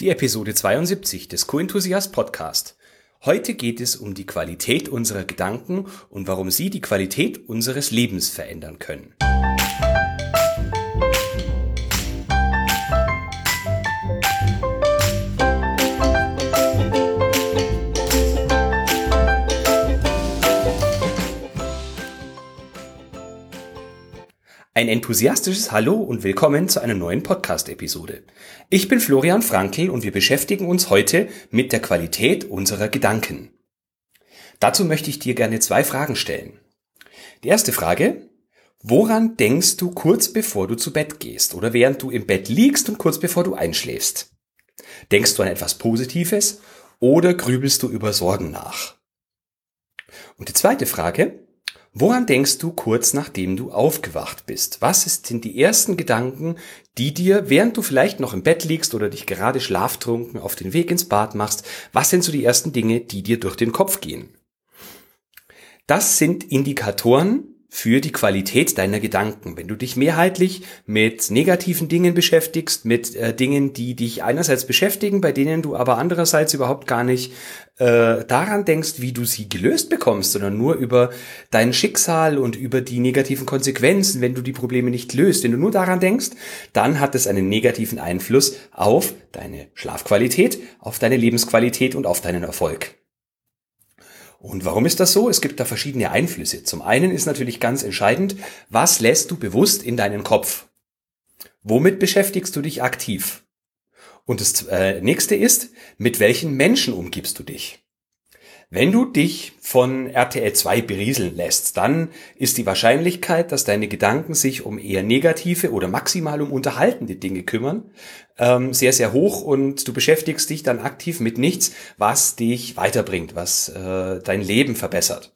Die Episode 72 des Co-Enthusiast Podcast. Heute geht es um die Qualität unserer Gedanken und warum sie die Qualität unseres Lebens verändern können. Ein enthusiastisches Hallo und willkommen zu einer neuen Podcast-Episode. Ich bin Florian Frankl und wir beschäftigen uns heute mit der Qualität unserer Gedanken. Dazu möchte ich dir gerne zwei Fragen stellen. Die erste Frage, woran denkst du kurz bevor du zu Bett gehst oder während du im Bett liegst und kurz bevor du einschläfst? Denkst du an etwas Positives oder grübelst du über Sorgen nach? Und die zweite Frage, Woran denkst du kurz nachdem du aufgewacht bist? Was sind die ersten Gedanken, die dir, während du vielleicht noch im Bett liegst oder dich gerade schlaftrunken auf den Weg ins Bad machst, was sind so die ersten Dinge, die dir durch den Kopf gehen? Das sind Indikatoren für die Qualität deiner Gedanken. Wenn du dich mehrheitlich mit negativen Dingen beschäftigst, mit äh, Dingen, die dich einerseits beschäftigen, bei denen du aber andererseits überhaupt gar nicht äh, daran denkst, wie du sie gelöst bekommst, sondern nur über dein Schicksal und über die negativen Konsequenzen, wenn du die Probleme nicht löst. Wenn du nur daran denkst, dann hat es einen negativen Einfluss auf deine Schlafqualität, auf deine Lebensqualität und auf deinen Erfolg. Und warum ist das so? Es gibt da verschiedene Einflüsse. Zum einen ist natürlich ganz entscheidend, was lässt du bewusst in deinen Kopf? Womit beschäftigst du dich aktiv? Und das äh, nächste ist, mit welchen Menschen umgibst du dich? Wenn du dich von RTL 2 berieseln lässt, dann ist die Wahrscheinlichkeit, dass deine Gedanken sich um eher negative oder maximal um unterhaltende Dinge kümmern, ähm, sehr, sehr hoch und du beschäftigst dich dann aktiv mit nichts, was dich weiterbringt, was äh, dein Leben verbessert.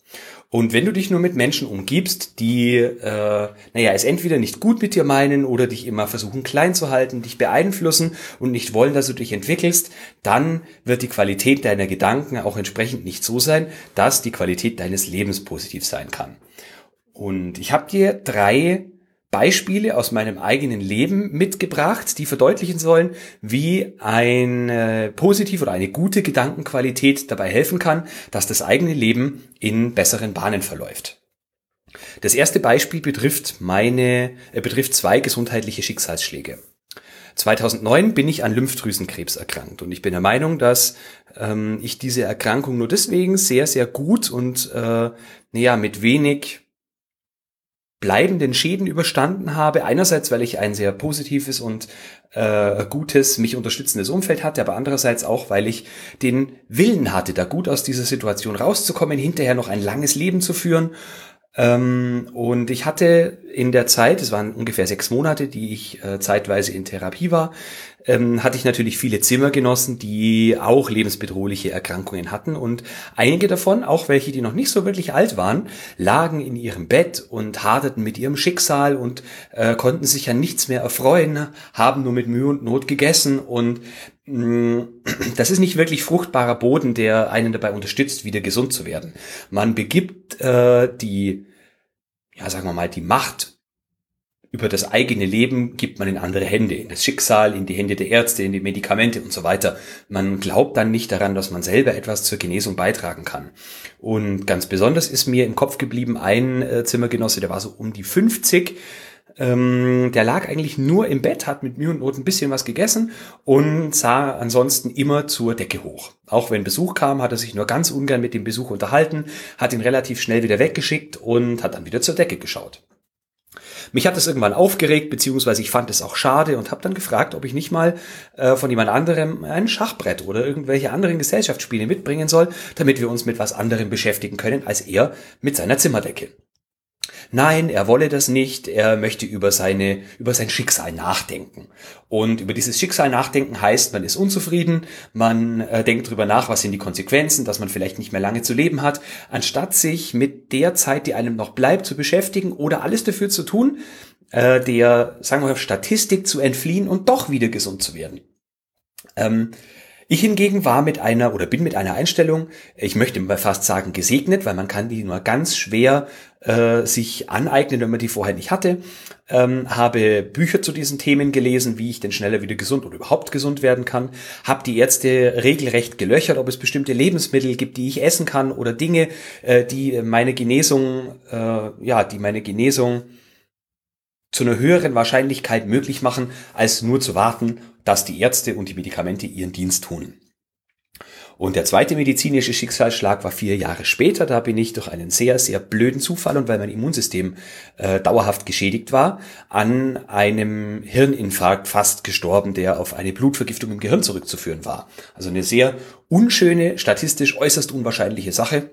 Und wenn du dich nur mit Menschen umgibst, die, äh, naja, es entweder nicht gut mit dir meinen oder dich immer versuchen klein zu halten, dich beeinflussen und nicht wollen, dass du dich entwickelst, dann wird die Qualität deiner Gedanken auch entsprechend nicht so sein, dass die Qualität deines Lebens positiv sein kann. Und ich habe dir drei Beispiele aus meinem eigenen Leben mitgebracht, die verdeutlichen sollen, wie eine positive oder eine gute Gedankenqualität dabei helfen kann, dass das eigene Leben in besseren Bahnen verläuft. Das erste Beispiel betrifft meine, äh, betrifft zwei gesundheitliche Schicksalsschläge. 2009 bin ich an Lymphdrüsenkrebs erkrankt und ich bin der Meinung, dass ähm, ich diese Erkrankung nur deswegen sehr, sehr gut und äh, naja, mit wenig bleibenden Schäden überstanden habe. Einerseits, weil ich ein sehr positives und äh, gutes, mich unterstützendes Umfeld hatte, aber andererseits auch, weil ich den Willen hatte, da gut aus dieser Situation rauszukommen, hinterher noch ein langes Leben zu führen ähm, und ich hatte in der Zeit, es waren ungefähr sechs Monate, die ich äh, zeitweise in Therapie war, ähm, hatte ich natürlich viele Zimmergenossen, die auch lebensbedrohliche Erkrankungen hatten. Und einige davon, auch welche, die noch nicht so wirklich alt waren, lagen in ihrem Bett und haderten mit ihrem Schicksal und äh, konnten sich an nichts mehr erfreuen, haben nur mit Mühe und Not gegessen und mm, das ist nicht wirklich fruchtbarer Boden, der einen dabei unterstützt, wieder gesund zu werden. Man begibt äh, die, ja sagen wir mal, die Macht über das eigene Leben gibt man in andere Hände, in das Schicksal, in die Hände der Ärzte, in die Medikamente und so weiter. Man glaubt dann nicht daran, dass man selber etwas zur Genesung beitragen kann. Und ganz besonders ist mir im Kopf geblieben ein äh, Zimmergenosse, der war so um die 50, ähm, der lag eigentlich nur im Bett, hat mit Mühe und Not ein bisschen was gegessen und sah ansonsten immer zur Decke hoch. Auch wenn Besuch kam, hat er sich nur ganz ungern mit dem Besuch unterhalten, hat ihn relativ schnell wieder weggeschickt und hat dann wieder zur Decke geschaut. Mich hat das irgendwann aufgeregt, beziehungsweise ich fand es auch schade und habe dann gefragt, ob ich nicht mal äh, von jemand anderem ein Schachbrett oder irgendwelche anderen Gesellschaftsspiele mitbringen soll, damit wir uns mit was anderem beschäftigen können als er mit seiner Zimmerdecke. Nein, er wolle das nicht, er möchte über seine, über sein Schicksal nachdenken. Und über dieses Schicksal nachdenken heißt, man ist unzufrieden, man äh, denkt drüber nach, was sind die Konsequenzen, dass man vielleicht nicht mehr lange zu leben hat, anstatt sich mit der Zeit, die einem noch bleibt, zu beschäftigen oder alles dafür zu tun, äh, der, sagen wir mal, Statistik zu entfliehen und doch wieder gesund zu werden. Ähm, Ich hingegen war mit einer oder bin mit einer Einstellung, ich möchte mal fast sagen gesegnet, weil man kann die nur ganz schwer äh, sich aneignen, wenn man die vorher nicht hatte. Ähm, habe Bücher zu diesen Themen gelesen, wie ich denn schneller wieder gesund oder überhaupt gesund werden kann. Habe die Ärzte regelrecht gelöchert, ob es bestimmte Lebensmittel gibt, die ich essen kann oder Dinge, äh, die meine Genesung, äh, ja, die meine Genesung zu einer höheren Wahrscheinlichkeit möglich machen, als nur zu warten dass die Ärzte und die Medikamente ihren Dienst tun. Und der zweite medizinische Schicksalsschlag war vier Jahre später. Da bin ich durch einen sehr, sehr blöden Zufall und weil mein Immunsystem äh, dauerhaft geschädigt war, an einem Hirninfarkt fast gestorben, der auf eine Blutvergiftung im Gehirn zurückzuführen war. Also eine sehr unschöne, statistisch äußerst unwahrscheinliche Sache.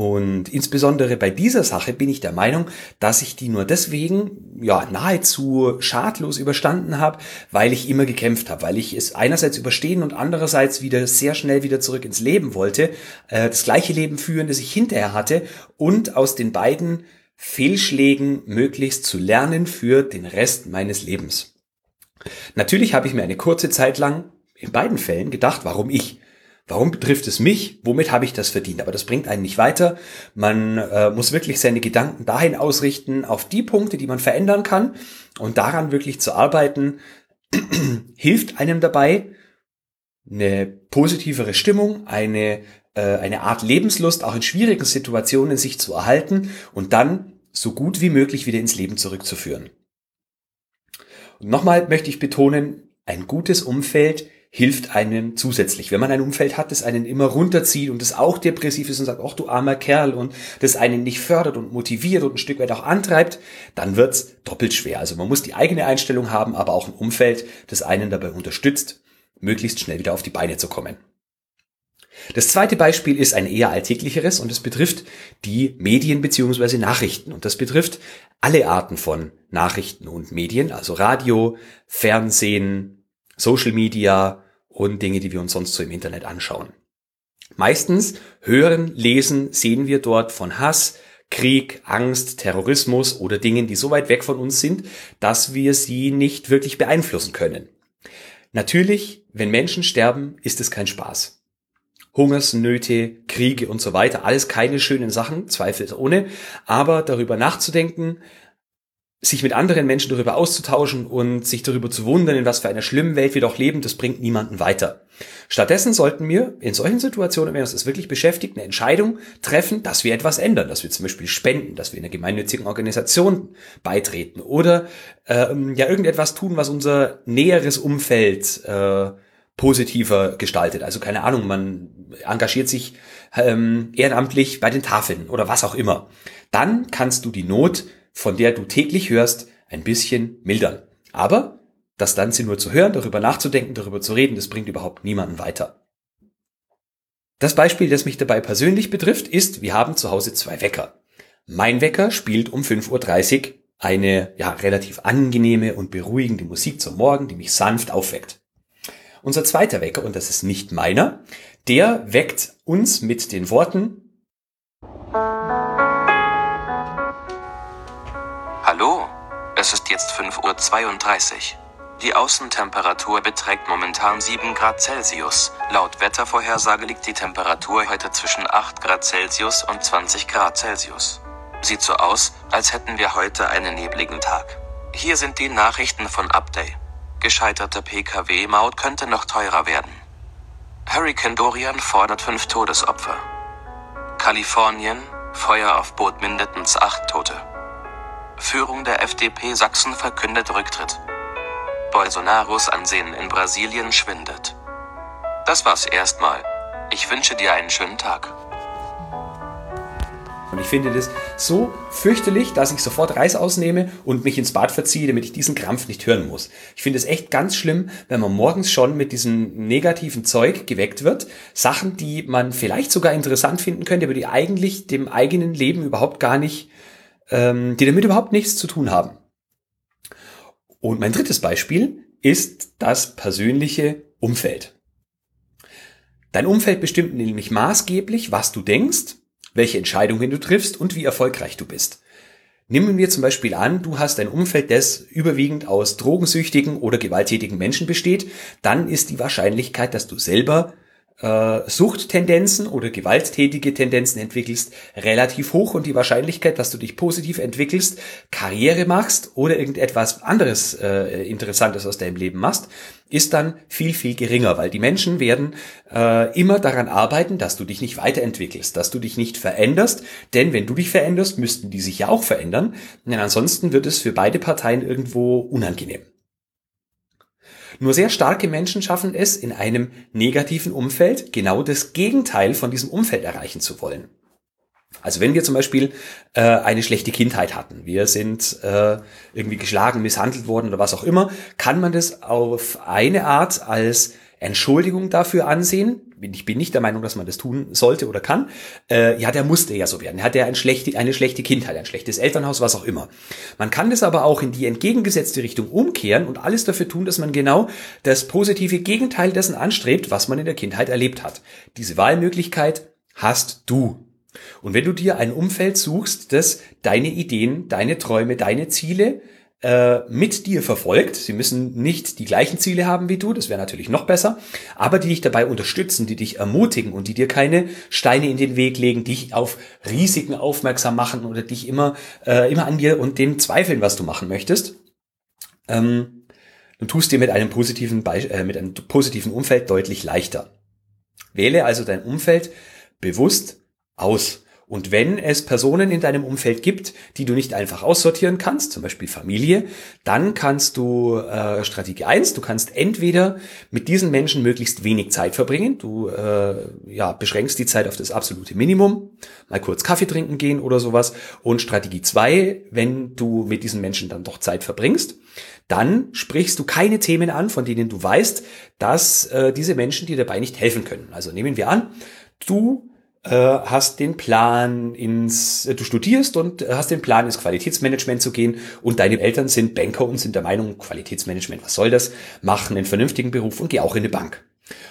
Und insbesondere bei dieser Sache bin ich der Meinung, dass ich die nur deswegen ja nahezu schadlos überstanden habe, weil ich immer gekämpft habe, weil ich es einerseits überstehen und andererseits wieder sehr schnell wieder zurück ins Leben wollte, äh, das gleiche Leben führen, das ich hinterher hatte und aus den beiden Fehlschlägen möglichst zu lernen für den Rest meines Lebens. Natürlich habe ich mir eine kurze Zeit lang in beiden Fällen gedacht, warum ich? Warum betrifft es mich? Womit habe ich das verdient? Aber das bringt einen nicht weiter. Man äh, muss wirklich seine Gedanken dahin ausrichten, auf die Punkte, die man verändern kann und daran wirklich zu arbeiten, hilft einem dabei, eine positivere Stimmung, eine, äh, eine Art Lebenslust auch in schwierigen Situationen sich zu erhalten und dann so gut wie möglich wieder ins Leben zurückzuführen. Und nochmal möchte ich betonen, ein gutes Umfeld hilft einem zusätzlich. Wenn man ein Umfeld hat, das einen immer runterzieht und das auch depressiv ist und sagt, ach du armer Kerl und das einen nicht fördert und motiviert und ein Stück weit auch antreibt, dann wird's doppelt schwer. Also man muss die eigene Einstellung haben, aber auch ein Umfeld, das einen dabei unterstützt, möglichst schnell wieder auf die Beine zu kommen. Das zweite Beispiel ist ein eher alltäglicheres und es betrifft die Medien beziehungsweise Nachrichten. Und das betrifft alle Arten von Nachrichten und Medien, also Radio, Fernsehen, Social Media und Dinge, die wir uns sonst so im Internet anschauen. Meistens hören, lesen, sehen wir dort von Hass, Krieg, Angst, Terrorismus oder Dingen, die so weit weg von uns sind, dass wir sie nicht wirklich beeinflussen können. Natürlich, wenn Menschen sterben, ist es kein Spaß. Hungersnöte, Kriege und so weiter, alles keine schönen Sachen, zweifelsohne, aber darüber nachzudenken, sich mit anderen Menschen darüber auszutauschen und sich darüber zu wundern, in was für einer schlimmen Welt wir doch leben, das bringt niemanden weiter. Stattdessen sollten wir in solchen Situationen, wenn uns das wirklich beschäftigt, eine Entscheidung treffen, dass wir etwas ändern, dass wir zum Beispiel spenden, dass wir in einer gemeinnützigen Organisation beitreten oder ähm, ja irgendetwas tun, was unser näheres Umfeld äh, positiver gestaltet. Also keine Ahnung, man engagiert sich ähm, ehrenamtlich bei den Tafeln oder was auch immer. Dann kannst du die Not von der du täglich hörst, ein bisschen mildern. Aber das Ganze nur zu hören, darüber nachzudenken, darüber zu reden, das bringt überhaupt niemanden weiter. Das Beispiel, das mich dabei persönlich betrifft, ist, wir haben zu Hause zwei Wecker. Mein Wecker spielt um 5.30 Uhr eine ja, relativ angenehme und beruhigende Musik zum Morgen, die mich sanft aufweckt. Unser zweiter Wecker, und das ist nicht meiner, der weckt uns mit den Worten 5.32 Uhr. Die Außentemperatur beträgt momentan 7 Grad Celsius. Laut Wettervorhersage liegt die Temperatur heute zwischen 8 Grad Celsius und 20 Grad Celsius. Sieht so aus, als hätten wir heute einen nebligen Tag. Hier sind die Nachrichten von Update. Gescheiterte Pkw-Maut könnte noch teurer werden. Hurricane Dorian fordert 5 Todesopfer. Kalifornien, Feuer auf Boot mindestens 8 Tote. Führung der FDP Sachsen verkündet Rücktritt. Bolsonaros Ansehen in Brasilien schwindet. Das war's erstmal. Ich wünsche dir einen schönen Tag. Und ich finde das so fürchterlich, dass ich sofort Reis ausnehme und mich ins Bad verziehe, damit ich diesen Krampf nicht hören muss. Ich finde es echt ganz schlimm, wenn man morgens schon mit diesem negativen Zeug geweckt wird. Sachen, die man vielleicht sogar interessant finden könnte, aber die eigentlich dem eigenen Leben überhaupt gar nicht ähm, die damit überhaupt nichts zu tun haben. Und mein drittes Beispiel ist das persönliche Umfeld. Dein Umfeld bestimmt nämlich maßgeblich, was du denkst, welche Entscheidungen du triffst und wie erfolgreich du bist. Nehmen wir zum Beispiel an, du hast ein Umfeld, das überwiegend aus drogensüchtigen oder gewalttätigen Menschen besteht, dann ist die Wahrscheinlichkeit, dass du selber äh, Suchttendenzen oder gewalttätige Tendenzen entwickelst, relativ hoch und die Wahrscheinlichkeit, dass du dich positiv entwickelst, Karriere machst oder irgendetwas anderes äh, Interessantes aus deinem Leben machst, ist dann viel, viel geringer, weil die Menschen werden äh, immer daran arbeiten, dass du dich nicht weiterentwickelst, dass du dich nicht veränderst, denn wenn du dich veränderst, müssten die sich ja auch verändern, denn ansonsten wird es für beide Parteien irgendwo unangenehm. Nur sehr starke Menschen schaffen es, in einem negativen Umfeld genau das Gegenteil von diesem Umfeld erreichen zu wollen. Also wenn wir zum Beispiel äh, eine schlechte Kindheit hatten, wir sind äh, irgendwie geschlagen, misshandelt worden oder was auch immer, kann man das auf eine Art als Entschuldigung dafür ansehen, ich bin nicht der Meinung, dass man das tun sollte oder kann. Äh, ja, der musste ja so werden. Er hatte ja ein schlechte, eine schlechte Kindheit, ein schlechtes Elternhaus, was auch immer. Man kann das aber auch in die entgegengesetzte Richtung umkehren und alles dafür tun, dass man genau das positive Gegenteil dessen anstrebt, was man in der Kindheit erlebt hat. Diese Wahlmöglichkeit hast du. Und wenn du dir ein Umfeld suchst, das deine Ideen, deine Träume, deine Ziele äh, mit dir verfolgt. Sie müssen nicht die gleichen Ziele haben wie du, das wäre natürlich noch besser, aber die dich dabei unterstützen, die dich ermutigen und die dir keine Steine in den Weg legen, dich auf Risiken aufmerksam machen oder dich immer, äh, immer an dir und den zweifeln, was du machen möchtest. Ähm, du tust dir mit einem positiven, äh, mit einem positiven Umfeld deutlich leichter. Wähle also dein Umfeld bewusst aus. Und wenn es Personen in deinem Umfeld gibt, die du nicht einfach aussortieren kannst, zum Beispiel Familie, dann kannst du äh, Strategie eins: du kannst entweder mit diesen Menschen möglichst wenig Zeit verbringen, du äh, ja, beschränkst die Zeit auf das absolute Minimum, mal kurz Kaffee trinken gehen oder sowas. Und Strategie zwei: wenn du mit diesen Menschen dann doch Zeit verbringst, dann sprichst du keine Themen an, von denen du weißt, dass äh, diese Menschen dir dabei nicht helfen können. Also nehmen wir an, du hast den Plan ins, äh, du studierst und hast den Plan ins Qualitätsmanagement zu gehen und deine Eltern sind Banker und sind der Meinung, Qualitätsmanagement, was soll das? Mach einen vernünftigen Beruf und geh auch in eine Bank.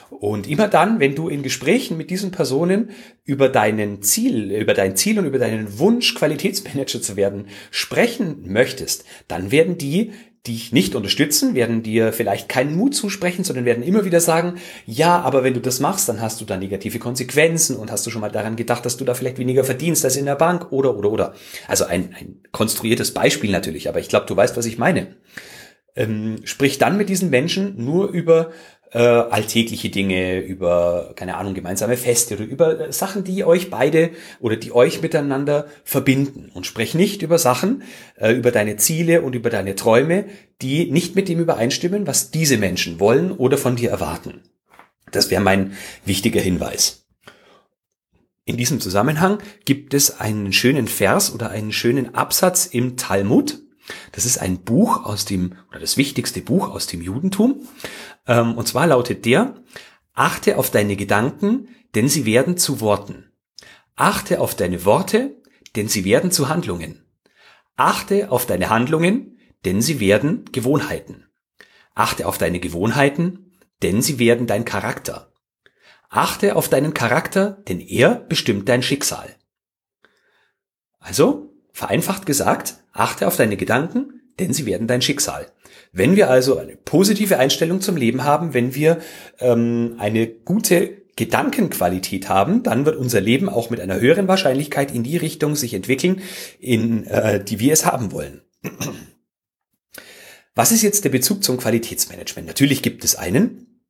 Und immer dann, wenn du in Gesprächen mit diesen Personen über deinen Ziel, über dein Ziel und über deinen Wunsch, Qualitätsmanager zu werden, sprechen möchtest, dann werden die dich nicht unterstützen, werden dir vielleicht keinen Mut zusprechen, sondern werden immer wieder sagen, ja, aber wenn du das machst, dann hast du da negative Konsequenzen und hast du schon mal daran gedacht, dass du da vielleicht weniger verdienst als in der Bank oder, oder, oder. Also ein, ein konstruiertes Beispiel natürlich, aber ich glaube, du weißt, was ich meine. Ähm, sprich dann mit diesen Menschen nur über äh, alltägliche Dinge, über, keine Ahnung, gemeinsame Feste oder über äh, Sachen, die euch beide oder die euch miteinander verbinden. Und sprech nicht über Sachen, äh, über deine Ziele und über deine Träume, die nicht mit dem übereinstimmen, was diese Menschen wollen oder von dir erwarten. Das wäre mein wichtiger Hinweis. In diesem Zusammenhang gibt es einen schönen Vers oder einen schönen Absatz im Talmud. Das ist ein Buch aus dem, oder das wichtigste Buch aus dem Judentum. Ähm, und zwar lautet der, achte auf deine Gedanken, denn sie werden zu Worten. Achte auf deine Worte, denn sie werden zu Handlungen. Achte auf deine Handlungen, denn sie werden Gewohnheiten. Achte auf deine Gewohnheiten, denn sie werden dein Charakter. Achte auf deinen Charakter, denn er bestimmt dein Schicksal. Also, vereinfacht gesagt, achte auf deine Gedanken, denn sie werden dein Schicksal. Wenn wir also eine positive Einstellung zum Leben haben, wenn wir ähm, eine gute Gedankenqualität haben, dann wird unser Leben auch mit einer höheren Wahrscheinlichkeit in die Richtung sich entwickeln, in äh, die wir es haben wollen. Was ist jetzt der Bezug zum Qualitätsmanagement? Natürlich gibt es einen.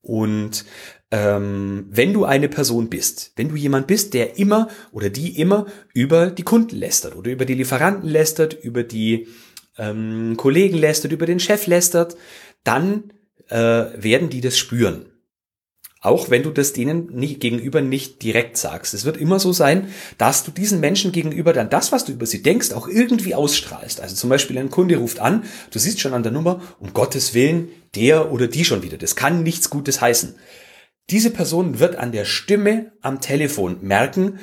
Und ähm, wenn du eine Person bist, wenn du jemand bist, der immer oder die immer über die Kunden lästert oder über die Lieferanten lästert, über die ähm, Kollegen lästert, über den Chef lästert, dann äh, werden die das spüren. Auch wenn du das denen nicht, gegenüber nicht direkt sagst. Es wird immer so sein, dass du diesen Menschen gegenüber dann das, was du über sie denkst, auch irgendwie ausstrahlst. Also zum Beispiel ein Kunde ruft an, du siehst schon an der Nummer, um Gottes Willen, der oder die schon wieder. Das kann nichts Gutes heißen. Diese Person wird an der Stimme am Telefon merken,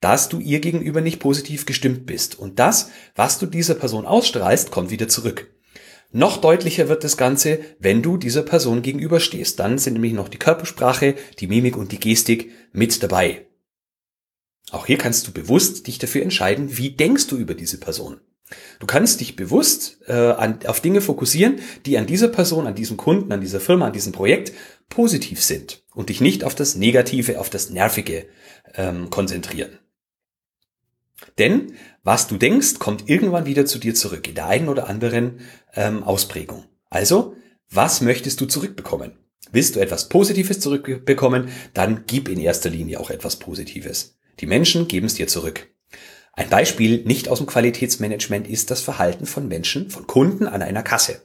dass du ihr gegenüber nicht positiv gestimmt bist. Und das, was du dieser Person ausstrahlst, kommt wieder zurück. Noch deutlicher wird das Ganze, wenn du dieser Person gegenüberstehst. Dann sind nämlich noch die Körpersprache, die Mimik und die Gestik mit dabei. Auch hier kannst du bewusst dich dafür entscheiden, wie denkst du über diese Person. Du kannst dich bewusst äh, an, auf Dinge fokussieren, die an dieser Person, an diesem Kunden, an dieser Firma, an diesem Projekt positiv sind und dich nicht auf das Negative, auf das Nervige ähm, konzentrieren. Denn was du denkst, kommt irgendwann wieder zu dir zurück, in der einen oder anderen ähm, Ausprägung. Also, was möchtest du zurückbekommen? Willst du etwas Positives zurückbekommen, dann gib in erster Linie auch etwas Positives. Die Menschen geben es dir zurück. Ein Beispiel nicht aus dem Qualitätsmanagement ist das Verhalten von Menschen, von Kunden an einer Kasse.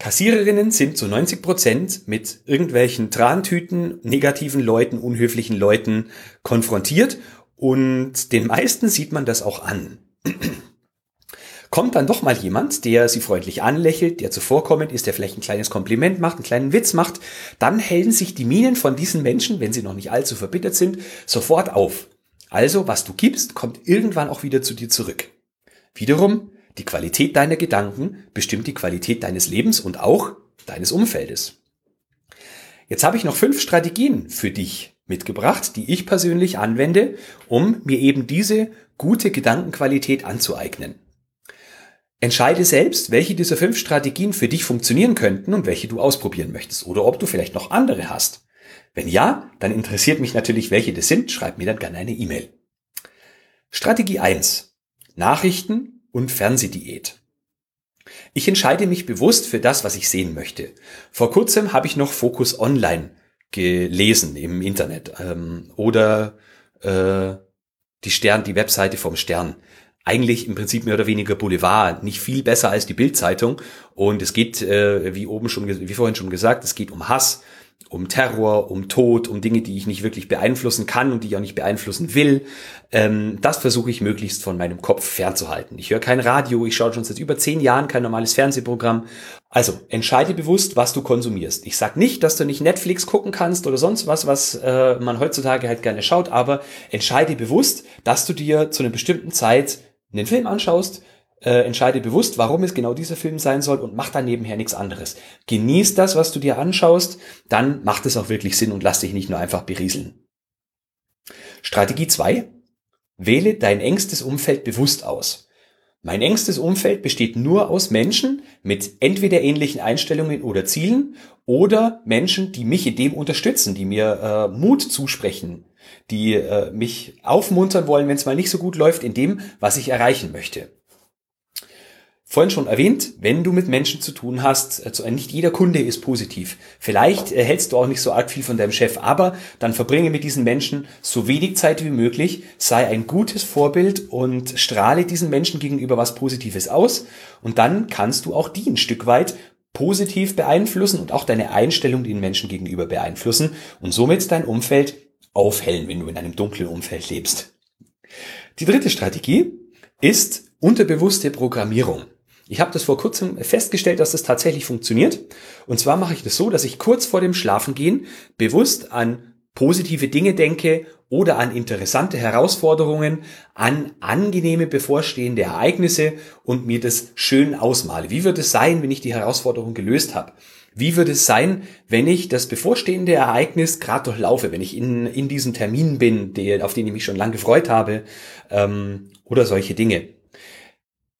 Kassiererinnen sind zu 90 Prozent mit irgendwelchen Trantüten, negativen Leuten, unhöflichen Leuten konfrontiert und den meisten sieht man das auch an. Kommt dann doch mal jemand, der sie freundlich anlächelt, der zuvorkommend ist, der vielleicht ein kleines Kompliment macht, einen kleinen Witz macht, dann hellen sich die Minen von diesen Menschen, wenn sie noch nicht allzu verbittert sind, sofort auf. Also, was du gibst, kommt irgendwann auch wieder zu dir zurück. Wiederum, die Qualität deiner Gedanken bestimmt die Qualität deines Lebens und auch deines Umfeldes. Jetzt habe ich noch fünf Strategien für dich mitgebracht, die ich persönlich anwende, um mir eben diese gute Gedankenqualität anzueignen. Entscheide selbst, welche dieser fünf Strategien für dich funktionieren könnten und welche du ausprobieren möchtest oder ob du vielleicht noch andere hast. Wenn ja, dann interessiert mich natürlich, welche das sind. Schreib mir dann gerne eine E-Mail. Strategie 1. Nachrichten und Fernsehdiät. Ich entscheide mich bewusst für das, was ich sehen möchte. Vor kurzem habe ich noch Focus Online gelesen im Internet. Ähm, oder äh, die Stern, die Webseite vom Stern. Eigentlich im Prinzip mehr oder weniger Boulevard, nicht viel besser als die Bildzeitung. Und es geht, äh, wie oben schon, wie vorhin schon gesagt, es geht um Hass, um Terror, um Tod, um Dinge, die ich nicht wirklich beeinflussen kann und die ich auch nicht beeinflussen will. Ähm, das versuche ich möglichst von meinem Kopf fernzuhalten. Ich höre kein Radio, ich schaue schon seit über zehn Jahren kein normales Fernsehprogramm. Also entscheide bewusst, was du konsumierst. Ich sag nicht, dass du nicht Netflix gucken kannst oder sonst was, was äh, man heutzutage halt gerne schaut, aber entscheide bewusst, dass du dir zu einer bestimmten Zeit einen Film anschaust, äh, entscheide bewusst, warum es genau dieser Film sein soll und mach dann nebenher nichts anderes. Genieß das, was du dir anschaust, dann macht es auch wirklich Sinn und lass dich nicht nur einfach berieseln. Strategie 2. Wähle dein engstes Umfeld bewusst aus. Mein engstes Umfeld besteht nur aus Menschen mit entweder ähnlichen Einstellungen oder Zielen oder Menschen, die mich in dem unterstützen, die mir äh, Mut zusprechen, die äh, mich aufmuntern wollen, wenn es mal nicht so gut läuft, in dem, was ich erreichen möchte. Vorhin schon erwähnt, wenn du mit Menschen zu tun hast, also nicht jeder Kunde ist positiv. Vielleicht äh, hältst du auch nicht so arg viel von deinem Chef, aber dann verbringe mit diesen Menschen so wenig Zeit wie möglich, sei ein gutes Vorbild und strahle diesen Menschen gegenüber was Positives aus und dann kannst du auch die ein Stück weit positiv beeinflussen und auch deine Einstellung den Menschen gegenüber beeinflussen und somit dein Umfeld aufhellen, wenn du in einem dunklen Umfeld lebst. Die dritte Strategie ist unterbewusste Programmierung. Ich habe das vor kurzem festgestellt, dass das tatsächlich funktioniert. Und zwar mache ich das so, dass ich kurz vor dem Schlafengehen bewusst an positive Dinge denke oder an interessante Herausforderungen, an angenehme bevorstehende Ereignisse und mir das schön ausmale. Wie wird es sein, wenn ich die Herausforderung gelöst habe? Wie wird es sein, wenn ich das bevorstehende Ereignis gerade durchlaufe, wenn ich in, in diesem Termin bin, der, auf den ich mich schon lange gefreut habe, ähm, oder solche Dinge?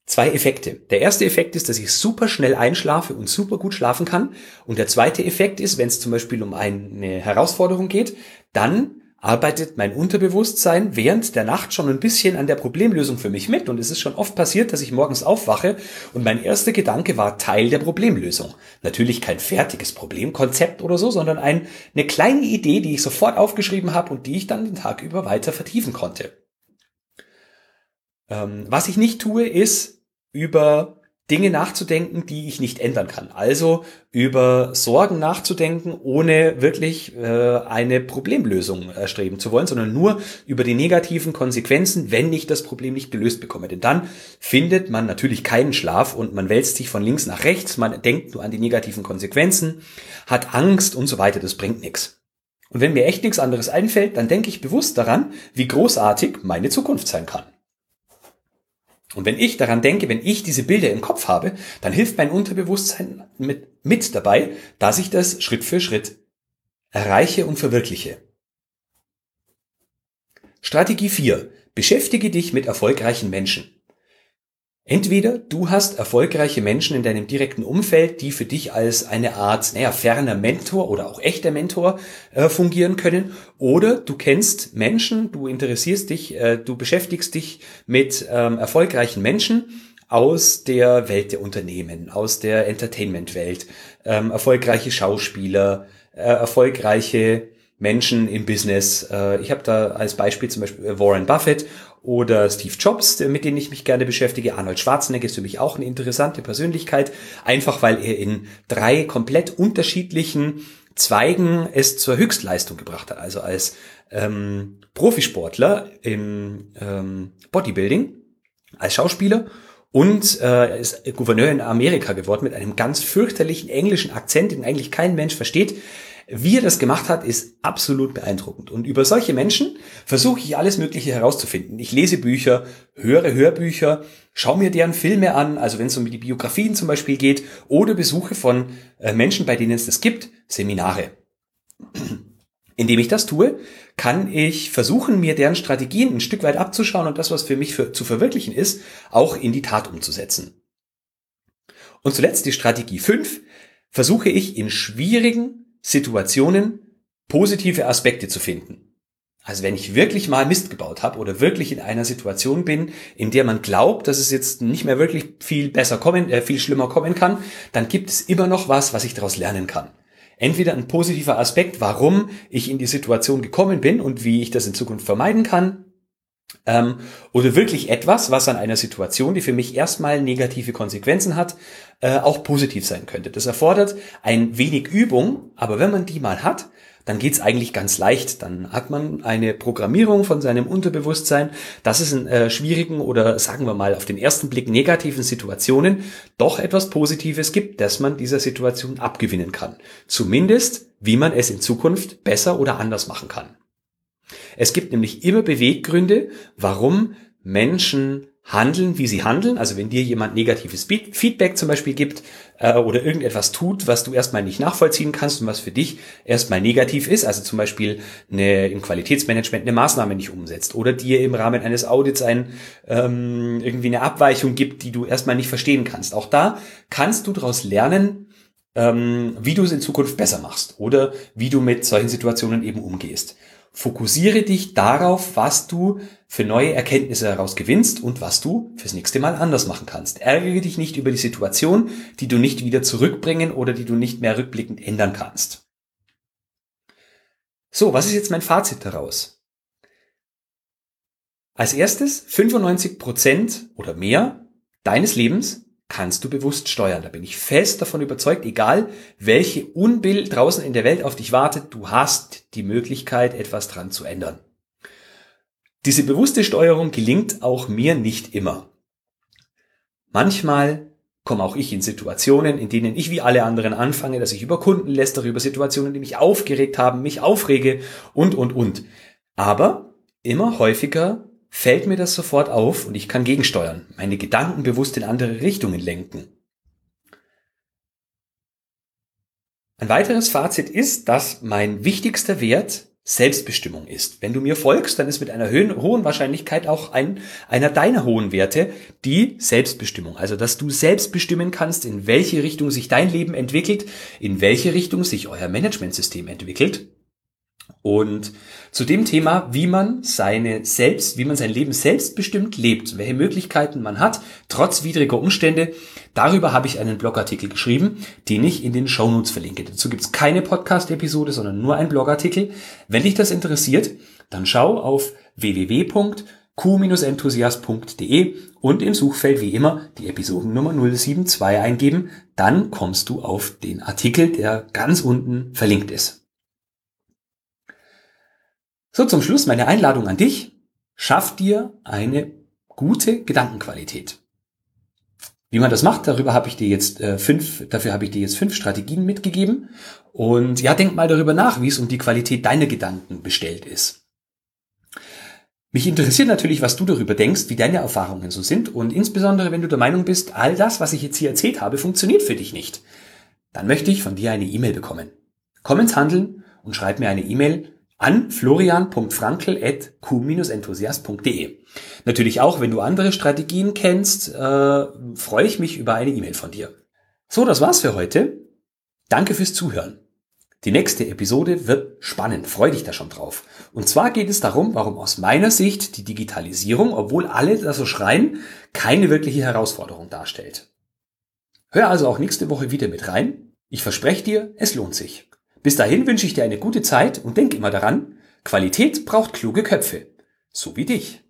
Zwei Effekte. Der erste Effekt ist, dass ich super schnell einschlafe und super gut schlafen kann. Und der zweite Effekt ist, wenn es zum Beispiel um eine Herausforderung geht, dann arbeitet mein Unterbewusstsein während der Nacht schon ein bisschen an der Problemlösung für mich mit. Und es ist schon oft passiert, dass ich morgens aufwache und mein erster Gedanke war Teil der Problemlösung. Natürlich kein fertiges Problemkonzept oder so, sondern ein, eine kleine Idee, die ich sofort aufgeschrieben habe und die ich dann den Tag über weiter vertiefen konnte. Ähm, was ich nicht tue, ist über Dinge nachzudenken, die ich nicht ändern kann. Also über Sorgen nachzudenken, ohne wirklich äh, eine Problemlösung erstreben zu wollen, sondern nur über die negativen Konsequenzen, wenn ich das Problem nicht gelöst bekomme. Denn dann findet man natürlich keinen Schlaf und man wälzt sich von links nach rechts, man denkt nur an die negativen Konsequenzen, hat Angst und so weiter. Das bringt nichts. Und wenn mir echt nichts anderes einfällt, dann denke ich bewusst daran, wie großartig meine Zukunft sein kann. Und wenn ich daran denke, wenn ich diese Bilder im Kopf habe, dann hilft mein Unterbewusstsein mit, mit dabei, dass ich das Schritt für Schritt erreiche und verwirkliche. Strategie 4. Beschäftige dich mit erfolgreichen Menschen. Entweder du hast erfolgreiche Menschen in deinem direkten Umfeld, die für dich als eine Art, naja, ferner Mentor oder auch echter Mentor äh, fungieren können, oder du kennst Menschen, du interessierst dich, äh, du beschäftigst dich mit ähm, erfolgreichen Menschen aus der Welt der Unternehmen, aus der Entertainment-Welt, ähm, erfolgreiche Schauspieler, äh, erfolgreiche Menschen im Business. Äh, ich habe da als Beispiel zum Beispiel Warren Buffett oder Steve Jobs, mit denen ich mich gerne beschäftige. Arnold Schwarzenegger ist für mich auch eine interessante Persönlichkeit, einfach weil er in drei komplett unterschiedlichen Zweigen es zur Höchstleistung gebracht hat. Also als ähm, Profisportler im ähm, Bodybuilding, als Schauspieler und äh, ist Gouverneur in Amerika geworden mit einem ganz fürchterlichen englischen Akzent, den eigentlich kein Mensch versteht. Wie er das gemacht hat, ist absolut beeindruckend. Und über solche Menschen versuche ich alles Mögliche herauszufinden. Ich lese Bücher, höre Hörbücher, schaue mir deren Filme an, also wenn es um die Biografien zum Beispiel geht, oder besuche von äh, Menschen, bei denen es das gibt, Seminare. Indem ich das tue, kann ich versuchen, mir deren Strategien ein Stück weit abzuschauen und das, was für mich für, zu verwirklichen ist, auch in die Tat umzusetzen. Und zuletzt die Strategie 5, versuche ich in schwierigen Situationen positive Aspekte zu finden. Also wenn ich wirklich mal Mist gebaut habe oder wirklich in einer Situation bin, in der man glaubt, dass es jetzt nicht mehr wirklich viel besser kommen, äh, viel schlimmer kommen kann, dann gibt es immer noch was, was ich daraus lernen kann. Entweder ein positiver Aspekt, warum ich in die Situation gekommen bin und wie ich das in Zukunft vermeiden kann, ähm, oder wirklich etwas, was an einer Situation, die für mich erstmal negative Konsequenzen hat, äh, auch positiv sein könnte. Das erfordert ein wenig Übung, aber wenn man die mal hat, dann geht's eigentlich ganz leicht. Dann hat man eine Programmierung von seinem Unterbewusstsein, dass es in äh, schwierigen oder sagen wir mal auf den ersten Blick negativen Situationen doch etwas Positives gibt, dass man dieser Situation abgewinnen kann. Zumindest, wie man es in Zukunft besser oder anders machen kann. Es gibt nämlich immer Beweggründe, warum Menschen handeln, wie sie handeln. Also wenn dir jemand negatives Feedback zum Beispiel gibt äh, oder irgendetwas tut, was du erstmal nicht nachvollziehen kannst und was für dich erstmal negativ ist, also zum Beispiel eine, im Qualitätsmanagement eine Maßnahme nicht umsetzt oder dir im Rahmen eines Audits ein, ähm, irgendwie eine Abweichung gibt, die du erstmal nicht verstehen kannst. Auch da kannst du daraus lernen, ähm, wie du es in Zukunft besser machst oder wie du mit solchen Situationen eben umgehst. Fokussiere dich darauf, was du für neue Erkenntnisse heraus gewinnst und was du fürs nächste Mal anders machen kannst. Ärgere dich nicht über die Situation, die du nicht wieder zurückbringen oder die du nicht mehr rückblickend ändern kannst. So, was ist jetzt mein Fazit daraus? Als erstes, 95 Prozent oder mehr deines Lebens kannst du bewusst steuern. Da bin ich fest davon überzeugt, egal welche Unbill draußen in der Welt auf dich wartet, du hast die Möglichkeit, etwas dran zu ändern. Diese bewusste Steuerung gelingt auch mir nicht immer. Manchmal komme auch ich in Situationen, in denen ich wie alle anderen anfange, dass ich über Kunden lästere, über Situationen, die mich aufgeregt haben, mich aufrege und, und, und. Aber immer häufiger fällt mir das sofort auf und ich kann gegensteuern, meine Gedanken bewusst in andere Richtungen lenken. Ein weiteres Fazit ist, dass mein wichtigster Wert Selbstbestimmung ist. Wenn du mir folgst, dann ist mit einer hohen Wahrscheinlichkeit auch ein, einer deiner hohen Werte die Selbstbestimmung. Also, dass du selbst bestimmen kannst, in welche Richtung sich dein Leben entwickelt, in welche Richtung sich euer Managementsystem entwickelt und zu dem Thema, wie man seine selbst, wie man sein Leben selbstbestimmt lebt, welche Möglichkeiten man hat, trotz widriger Umstände, darüber habe ich einen Blogartikel geschrieben, den ich in den Shownotes verlinke. Dazu gibt es keine Podcast-Episode, sondern nur ein Blogartikel. Wenn dich das interessiert, dann schau auf www.q-enthusiast.de und im Suchfeld wie immer die Episodennummer 072 eingeben. Dann kommst du auf den Artikel, der ganz unten verlinkt ist. So, zum Schluss meine Einladung an dich. Schaff dir eine gute Gedankenqualität. Wie man das macht, darüber habe ich dir jetzt äh, fünf, dafür habe ich dir jetzt fünf Strategien mitgegeben. Und ja, denk mal darüber nach, wie es um die Qualität deiner Gedanken bestellt ist. Mich interessiert natürlich, was du darüber denkst, wie deine Erfahrungen so sind und insbesondere, wenn du der Meinung bist, all das, was ich jetzt hier erzählt habe, funktioniert für dich nicht. Dann möchte ich von dir eine E-Mail bekommen. Komm ins Handeln und schreib mir eine E-Mail an florian.frankel.q-enthusiast.de. Natürlich auch, wenn du andere Strategien kennst, äh, freue ich mich über eine E-Mail von dir. So, das war's für heute. Danke fürs Zuhören. Die nächste Episode wird spannend, freu dich da schon drauf. Und zwar geht es darum, warum aus meiner Sicht die Digitalisierung, obwohl alle da so schreien, keine wirkliche Herausforderung darstellt. Hör also auch nächste Woche wieder mit rein. Ich verspreche dir, es lohnt sich. Bis dahin wünsche ich dir eine gute Zeit und denk immer daran, Qualität braucht kluge Köpfe. So wie dich.